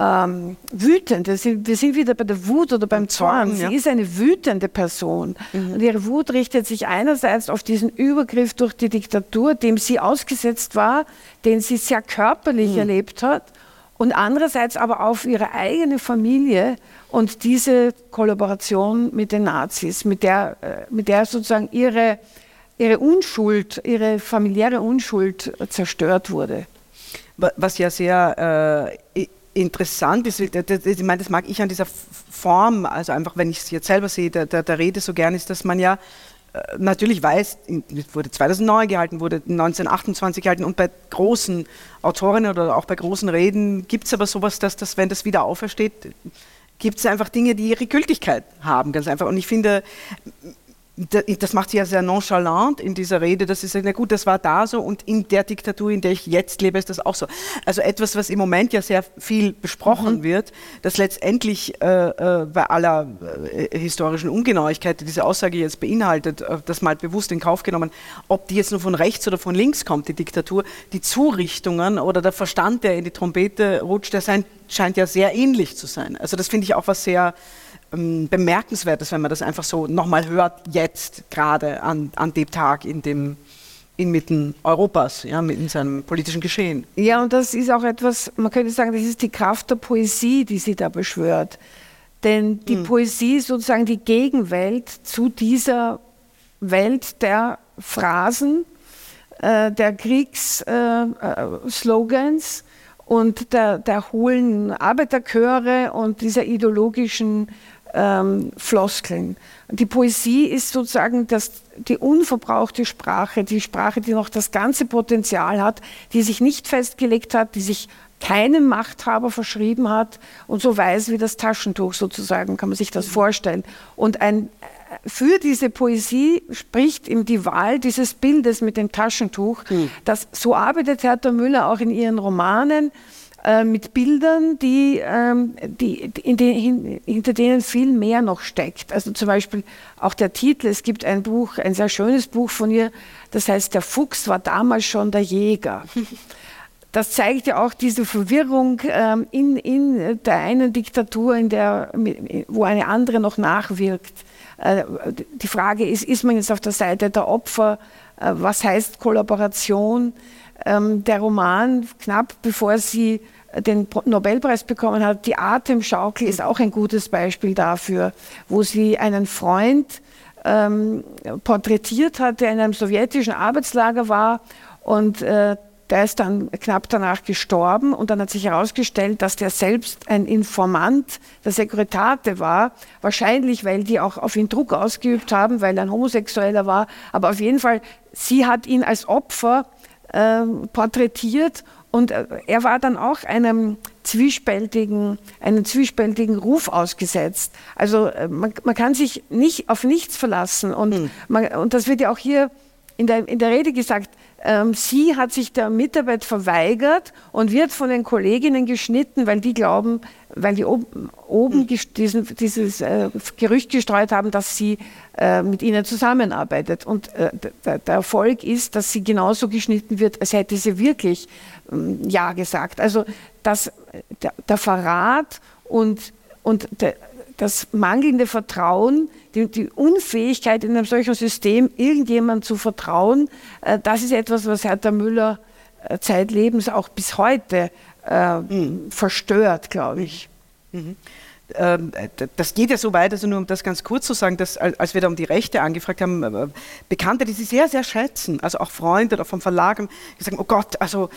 ähm, wütend. Wir sind wieder bei der Wut oder beim Zorn. Sie ja. ist eine wütende Person. Mhm. Und ihre Wut richtet sich einerseits auf diesen Übergriff durch die Diktatur, dem sie ausgesetzt war, den sie sehr körperlich mhm. erlebt hat, und andererseits aber auf ihre eigene Familie und diese Kollaboration mit den Nazis, mit der, äh, mit der sozusagen ihre, ihre Unschuld, ihre familiäre Unschuld zerstört wurde. Was ja sehr äh, interessant ist, ich meine, das mag ich an dieser Form, also einfach, wenn ich es jetzt selber sehe, der, der, der Rede so gern ist, dass man ja äh, natürlich weiß, wurde 2009 gehalten, wurde 1928 gehalten und bei großen Autorinnen oder auch bei großen Reden gibt es aber sowas, dass, dass wenn das wieder aufersteht, gibt es einfach Dinge, die ihre Gültigkeit haben, ganz einfach. Und ich finde, das macht sie ja sehr nonchalant in dieser Rede, dass sie sagt, na gut, das war da so und in der Diktatur, in der ich jetzt lebe, ist das auch so. Also etwas, was im Moment ja sehr viel besprochen mhm. wird, dass letztendlich äh, äh, bei aller äh, historischen Ungenauigkeit, die diese Aussage jetzt beinhaltet, äh, das mal bewusst in Kauf genommen, ob die jetzt nur von rechts oder von links kommt, die Diktatur, die Zurichtungen oder der Verstand, der in die Trompete rutscht, der sein, scheint ja sehr ähnlich zu sein. Also das finde ich auch was sehr ähm, bemerkenswert ist, wenn man das einfach so nochmal hört, jetzt gerade an, an dem Tag in dem inmitten Europas, ja, in seinem politischen Geschehen. Ja, und das ist auch etwas, man könnte sagen, das ist die Kraft der Poesie, die sie da beschwört. Denn die hm. Poesie ist sozusagen die Gegenwelt zu dieser Welt der Phrasen, äh, der Kriegsslogans äh, äh, und der, der hohlen Arbeiterchöre und dieser ideologischen ähm, Floskeln. Die Poesie ist sozusagen das, die unverbrauchte Sprache, die Sprache, die noch das ganze Potenzial hat, die sich nicht festgelegt hat, die sich keinem Machthaber verschrieben hat und so weiß wie das Taschentuch sozusagen, kann man sich das vorstellen. Und ein, für diese Poesie spricht ihm die Wahl dieses Bildes mit dem Taschentuch. Mhm. Das, so arbeitet Hertha Müller auch in ihren Romanen. Äh, mit Bildern, die, ähm, die, in den, hinter denen viel mehr noch steckt. Also zum Beispiel auch der Titel, es gibt ein Buch, ein sehr schönes Buch von ihr, das heißt, der Fuchs war damals schon der Jäger. <laughs> Das zeigt ja auch diese Verwirrung ähm, in, in der einen Diktatur, in der, wo eine andere noch nachwirkt. Äh, die Frage ist, ist man jetzt auf der Seite der Opfer? Äh, was heißt Kollaboration? Ähm, der Roman, knapp bevor sie den Nobelpreis bekommen hat, die Atemschaukel ist auch ein gutes Beispiel dafür, wo sie einen Freund ähm, porträtiert hat, der in einem sowjetischen Arbeitslager war und äh, der ist dann knapp danach gestorben und dann hat sich herausgestellt, dass der selbst ein Informant der Sekretate war, wahrscheinlich weil die auch auf ihn Druck ausgeübt haben, weil er ein Homosexueller war, aber auf jeden Fall, sie hat ihn als Opfer äh, porträtiert und äh, er war dann auch einem zwiespältigen, einem zwiespältigen Ruf ausgesetzt. Also äh, man, man kann sich nicht auf nichts verlassen und, mhm. man, und das wird ja auch hier in der, in der Rede gesagt, ähm, sie hat sich der Mitarbeit verweigert und wird von den Kolleginnen geschnitten, weil die glauben, weil die oben, oben hm. diesen, dieses äh, Gerücht gestreut haben, dass sie äh, mit ihnen zusammenarbeitet. Und äh, der, der, Erfolg ist, dass sie genauso geschnitten wird, als hätte sie wirklich ähm, Ja gesagt. Also das, der, der Verrat und, und der, das mangelnde Vertrauen, die, die, Unfähigkeit in einem solchen System, irgendjemand zu vertrauen, äh, das ist etwas, was Hertha Müller äh, zeitlebens auch bis heute äh, mhm. verstört, glaube ich. Mhm. Ähm, das geht ja so weit, also nur um das ganz kurz zu sagen, dass als wir da um die Rechte angefragt haben, äh, Bekannte, die sie sehr, sehr schätzen, also auch Freunde oder vom Verlag, haben gesagt, oh Gott, also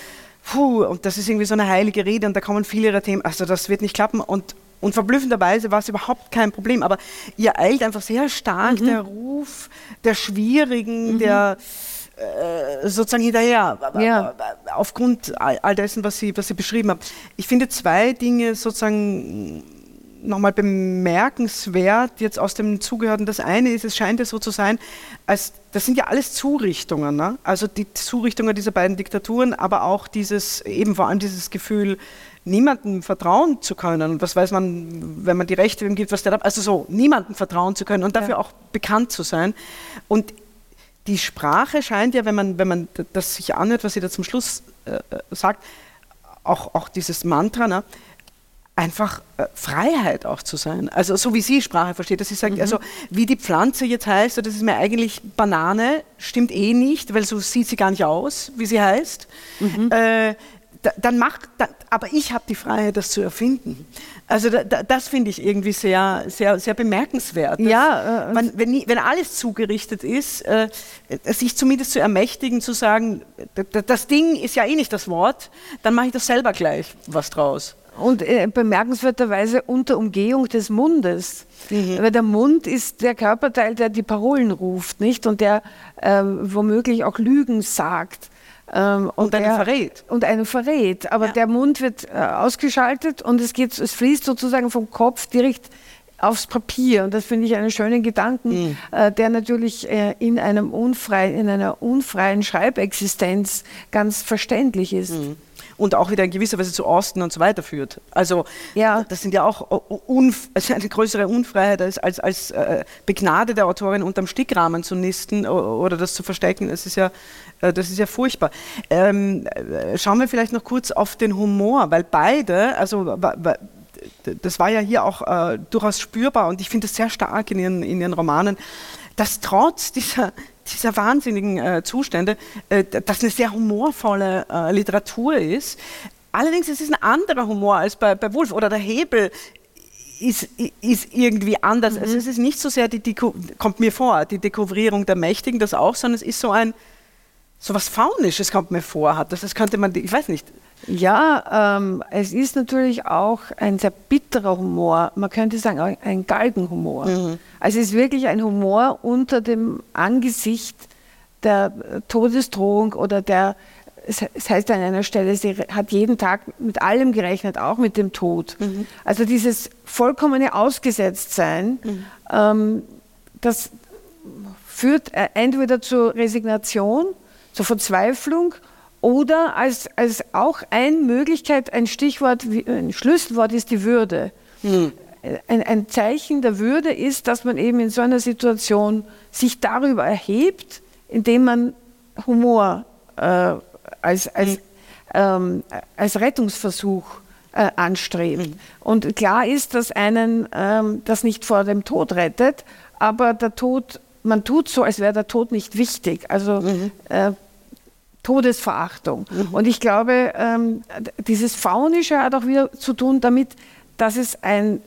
puh, und das ist irgendwie so eine heilige Rede und da kommen viele ihrer Themen, also das wird nicht klappen und und verblüffenderweise war es überhaupt kein Problem. Aber ihr eilt einfach sehr stark mhm. der Ruf der Schwierigen, mhm. der äh, sozusagen hinterher, ja. aufgrund all dessen, was Sie, was Sie beschrieben haben. Ich finde zwei Dinge sozusagen nochmal bemerkenswert jetzt aus dem Zugehörten. Das eine ist, es scheint ja so zu sein, als das sind ja alles Zurichtungen, ne? also die Zurichtungen dieser beiden Diktaturen, aber auch dieses, eben vor allem dieses Gefühl, niemandem vertrauen zu können. Und was weiß man, wenn man die Rechte ihm gibt, was der da, also so, niemandem vertrauen zu können und dafür ja. auch bekannt zu sein. Und die Sprache scheint ja, wenn man, wenn man das sich anhört, was sie da zum Schluss äh, äh sagt, auch, auch dieses Mantra, ne, einfach äh, Freiheit auch zu sein. Also so wie sie Sprache versteht, dass sie sagt, mhm. also wie die Pflanze jetzt heißt, das ist mir eigentlich Banane, stimmt eh nicht, weil so sieht sie gar nicht aus, wie sie heißt. Mhm. Äh, dann macht, dann, aber ich habe die Freiheit, das zu erfinden. Also da, da, das finde ich irgendwie sehr, sehr, sehr bemerkenswert. Ja, äh, man, wenn, wenn, alles zugerichtet ist, äh, sich zumindest zu ermächtigen, zu sagen, das Ding ist ja eh nicht das Wort, dann mache ich das selber gleich was draus. Und äh, bemerkenswerterweise unter Umgehung des Mundes. Mhm. Weil der Mund ist der Körperteil, der die Parolen ruft, nicht? Und der äh, womöglich auch Lügen sagt. Ähm, und, und einen verrät. Und einen verrät. Aber ja. der Mund wird äh, ausgeschaltet und es, geht, es fließt sozusagen vom Kopf direkt aufs Papier. Und das finde ich einen schönen Gedanken, mhm. äh, der natürlich äh, in, einem unfreien, in einer unfreien Schreibexistenz ganz verständlich ist. Mhm und auch wieder in gewisser Weise zu Osten und so weiter führt. Also ja. das sind ja auch <laughs> also eine größere Unfreiheit als, als, als äh, begnadete Autorin unterm Stickrahmen zu nisten oder das zu verstecken. Das ist ja, äh, das ist ja furchtbar. Ähm, äh, schauen wir vielleicht noch kurz auf den Humor, weil beide, also das war ja hier auch äh, durchaus spürbar und ich finde es sehr stark in ihren, in ihren Romanen, dass trotz dieser, dieser wahnsinnigen äh, Zustände, äh, das eine sehr humorvolle äh, Literatur ist. Allerdings ist es ein anderer Humor als bei, bei Wolf oder der Hebel ist, ist irgendwie anders. Mhm. Also es ist nicht so sehr die, Deko kommt mir vor, die Dekouvrierung der Mächtigen, das auch, sondern es ist so ein, so was Faunisches kommt mir vor, hat das, das könnte man, ich weiß nicht, ja, ähm, es ist natürlich auch ein sehr bitterer Humor. Man könnte sagen, ein Galgenhumor. Mhm. Also es ist wirklich ein Humor unter dem Angesicht der Todesdrohung oder der, es heißt an einer Stelle, sie hat jeden Tag mit allem gerechnet, auch mit dem Tod. Mhm. Also dieses vollkommene Ausgesetztsein, mhm. ähm, das führt äh, entweder zur Resignation, zur Verzweiflung oder als, als auch eine Möglichkeit, ein Stichwort, ein Schlüsselwort ist die Würde. Hm. Ein, ein, Zeichen der Würde ist, dass man eben in so einer Situation sich darüber erhebt, indem man Humor äh, als, als, hm. ähm, als Rettungsversuch äh, anstrebt. Hm. Und klar ist, dass einen ähm, das nicht vor dem Tod rettet, aber der Tod, man tut so, als wäre der Tod nicht wichtig. Also mhm. äh, Todesverachtung. Mhm. Und ich glaube, ähm, dieses Faunische hat auch wieder zu tun damit, dass es ein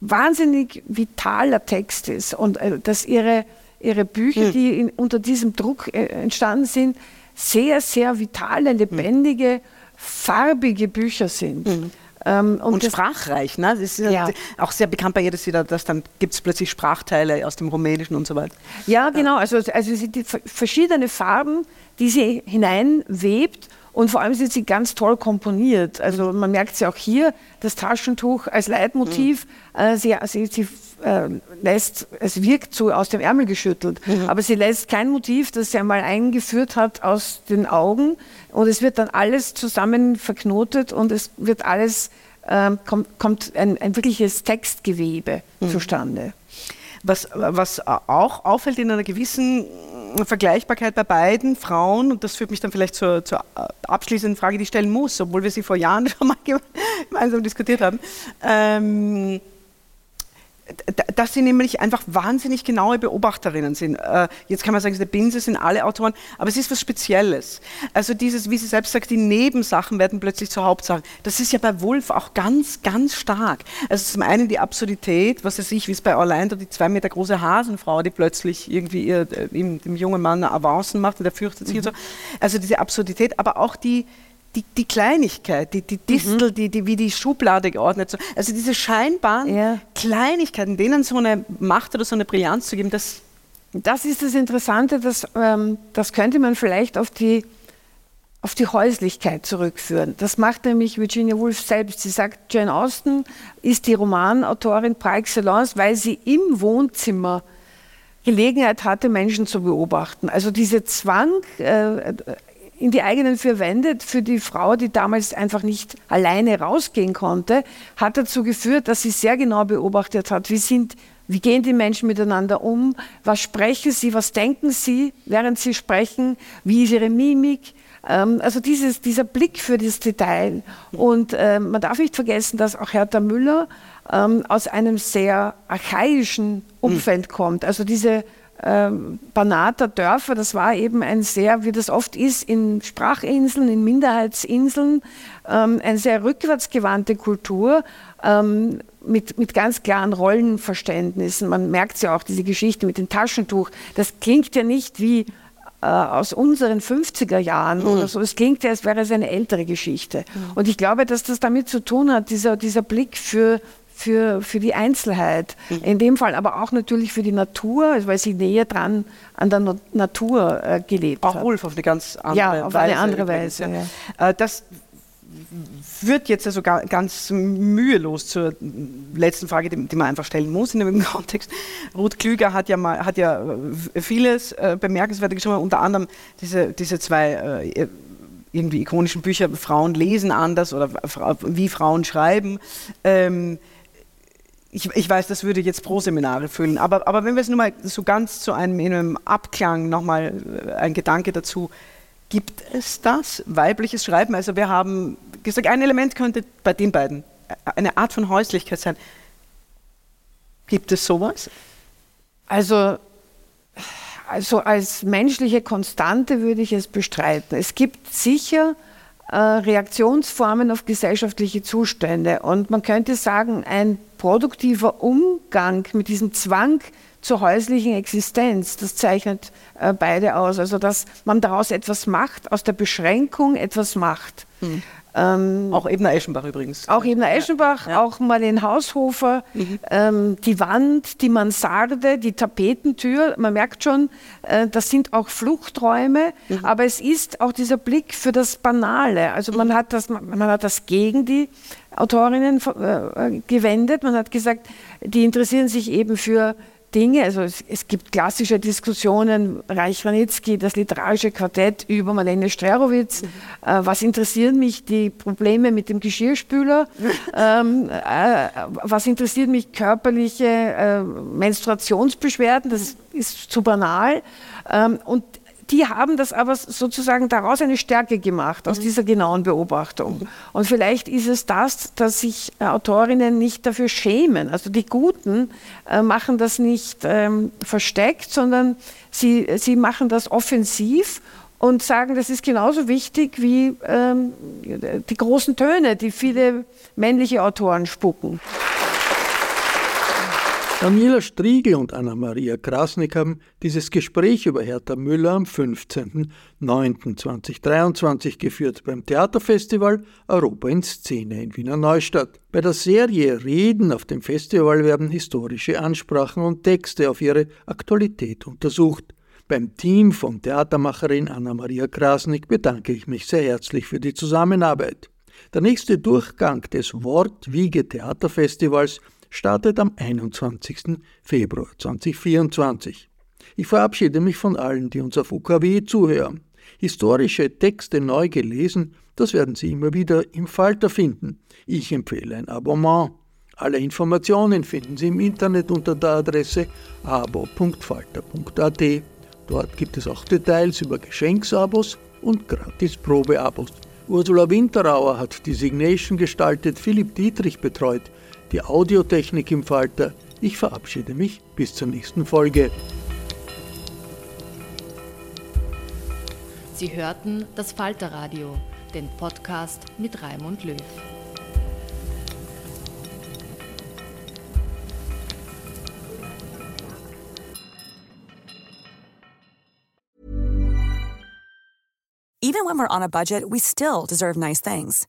wahnsinnig vitaler Text ist und äh, dass ihre, ihre Bücher, mhm. die in, unter diesem Druck äh, entstanden sind, sehr, sehr vitale, lebendige, farbige Bücher sind. Mhm. Ähm, und, und sprachreich, ne? Das ist ja. auch sehr bekannt bei ihr, dass, dass dann gibt es plötzlich Sprachteile aus dem Rumänischen und so weiter. Ja, genau. Also, also die verschiedene Farben, die sie hineinwebt und vor allem sind sie ganz toll komponiert. Also man merkt sie auch hier, das Taschentuch als Leitmotiv. Mhm. Äh, sie, sie, sie äh, lässt, es wirkt so aus dem Ärmel geschüttelt, mhm. aber sie lässt kein Motiv, das sie einmal eingeführt hat, aus den Augen. Und es wird dann alles zusammen verknotet und es wird alles, äh, kommt, kommt ein, ein, wirkliches Textgewebe mhm. zustande. Was, was auch auffällt in einer gewissen Vergleichbarkeit bei beiden Frauen, und das führt mich dann vielleicht zur, zur abschließenden Frage, die ich stellen muss, obwohl wir sie vor Jahren <laughs> schon mal gemeinsam diskutiert haben. Ähm, dass sie nämlich einfach wahnsinnig genaue Beobachterinnen sind. Äh, jetzt kann man sagen, die Binse sind alle Autoren, aber es ist was Spezielles. Also dieses, wie sie selbst sagt, die Nebensachen werden plötzlich zur Hauptsache. Das ist ja bei Wolf auch ganz, ganz stark. Also zum einen die Absurdität, was weiß ich, wie es bei Orlando, die zwei Meter große Hasenfrau, die plötzlich irgendwie ihr, äh, ihm, dem jungen Mann Avancen macht und der fürchtet sich mhm. und so. Also diese Absurdität, aber auch die, die, die Kleinigkeit, die, die Distel, mhm. die, die, wie die Schublade geordnet. So. Also diese scheinbaren ja. Kleinigkeiten, denen so eine Macht oder so eine Brillanz zu geben, das. Das ist das Interessante, dass, ähm, das könnte man vielleicht auf die, auf die Häuslichkeit zurückführen. Das macht nämlich Virginia Woolf selbst. Sie sagt, Jane Austen ist die Romanautorin par excellence, weil sie im Wohnzimmer Gelegenheit hatte, Menschen zu beobachten. Also diese Zwang, äh, in die eigenen vier Wände für die Frau, die damals einfach nicht alleine rausgehen konnte, hat dazu geführt, dass sie sehr genau beobachtet hat, wie sind wie gehen die Menschen miteinander um? Was sprechen sie? Was denken sie, während sie sprechen? Wie ist ihre Mimik? Ähm, also dieses, dieser Blick für das Detail. Und ähm, man darf nicht vergessen, dass auch Hertha Müller ähm, aus einem sehr archaischen Umfeld kommt. Also diese ähm, Banater Dörfer, das war eben ein sehr, wie das oft ist, in Sprachinseln, in Minderheitsinseln, ähm, eine sehr rückwärtsgewandte Kultur ähm, mit, mit ganz klaren Rollenverständnissen. Man merkt ja auch, diese Geschichte mit dem Taschentuch, das klingt ja nicht wie äh, aus unseren 50er Jahren mhm. oder so. Es klingt ja, als wäre es eine ältere Geschichte. Mhm. Und ich glaube, dass das damit zu tun hat, dieser, dieser Blick für, für, für die Einzelheit. Mhm. In dem Fall aber auch natürlich für die Natur, weil sie näher dran an der no Natur äh, gelebt auch hat. Auch Wolf auf eine ganz andere ja, Weise. auf eine andere Weise. Ja. Äh, das führt jetzt also ganz mühelos zur letzten Frage, die, die, man einfach stellen muss in dem <laughs> Kontext. Ruth Klüger hat ja, mal, hat ja vieles äh, bemerkenswertes geschrieben, unter anderem diese, diese zwei äh, irgendwie ikonischen Bücher, Frauen lesen anders oder wie Frauen schreiben. Ähm, ich, ich, weiß, das würde jetzt Pro-Seminare füllen, aber, aber wenn wir es nur mal so ganz zu einem, einem Abklang nochmal äh, ein Gedanke dazu, gibt es das, weibliches Schreiben? Also wir haben gesagt, ein Element könnte bei den beiden eine Art von Häuslichkeit sein. Gibt es sowas? Also, also als menschliche Konstante würde ich es bestreiten. Es gibt sicher äh, Reaktionsformen auf gesellschaftliche Zustände und man könnte sagen, ein produktiver Umgang mit diesem Zwang zur häuslichen Existenz, das zeichnet äh, beide aus. Also, dass man daraus etwas macht, aus der Beschränkung etwas macht. Hm. Ähm, auch Ebner Eschenbach übrigens. Auch Ebner Eschenbach, ja. auch Marlene Haushofer, mhm. ähm, die Wand, die Mansarde, die Tapetentür. Man merkt schon, äh, das sind auch Fluchträume, mhm. aber es ist auch dieser Blick für das Banale. Also man hat das, man hat das gegen die Autorinnen äh, gewendet. Man hat gesagt, die interessieren sich eben für Dinge, also es, es, gibt klassische Diskussionen, Reich Ranitzky, das literarische Quartett über Marlene Strerowitz. Mhm. Äh, was interessieren mich die Probleme mit dem Geschirrspüler? <laughs> ähm, äh, was interessiert mich körperliche äh, Menstruationsbeschwerden? Das ist zu banal. Ähm, und die haben das aber sozusagen daraus eine Stärke gemacht, aus mhm. dieser genauen Beobachtung. Und vielleicht ist es das, dass sich äh, Autorinnen nicht dafür schämen. Also die Guten äh, machen das nicht ähm, versteckt, sondern sie, sie machen das offensiv und sagen, das ist genauso wichtig wie ähm, die großen Töne, die viele männliche Autoren spucken. Daniela Striegel und Anna-Maria Krasnik haben dieses Gespräch über Hertha Müller am 15.09.2023 geführt beim Theaterfestival Europa in Szene in Wiener Neustadt. Bei der Serie Reden auf dem Festival werden historische Ansprachen und Texte auf ihre Aktualität untersucht. Beim Team von Theatermacherin Anna-Maria Krasnik bedanke ich mich sehr herzlich für die Zusammenarbeit. Der nächste Durchgang des Wortwiege Theaterfestivals startet am 21. Februar 2024. Ich verabschiede mich von allen, die uns auf UKW zuhören. Historische Texte neu gelesen, das werden Sie immer wieder im Falter finden. Ich empfehle ein Abonnement. Alle Informationen finden Sie im Internet unter der Adresse abo.falter.at. Dort gibt es auch Details über Geschenksabos und gratis Probeabos. Ursula Winterauer hat die Signation gestaltet, Philipp Dietrich betreut die Audiotechnik im Falter. Ich verabschiede mich bis zur nächsten Folge. Sie hörten das Falterradio, den Podcast mit Raimund Löw. Even when we're on a budget, we still deserve nice things.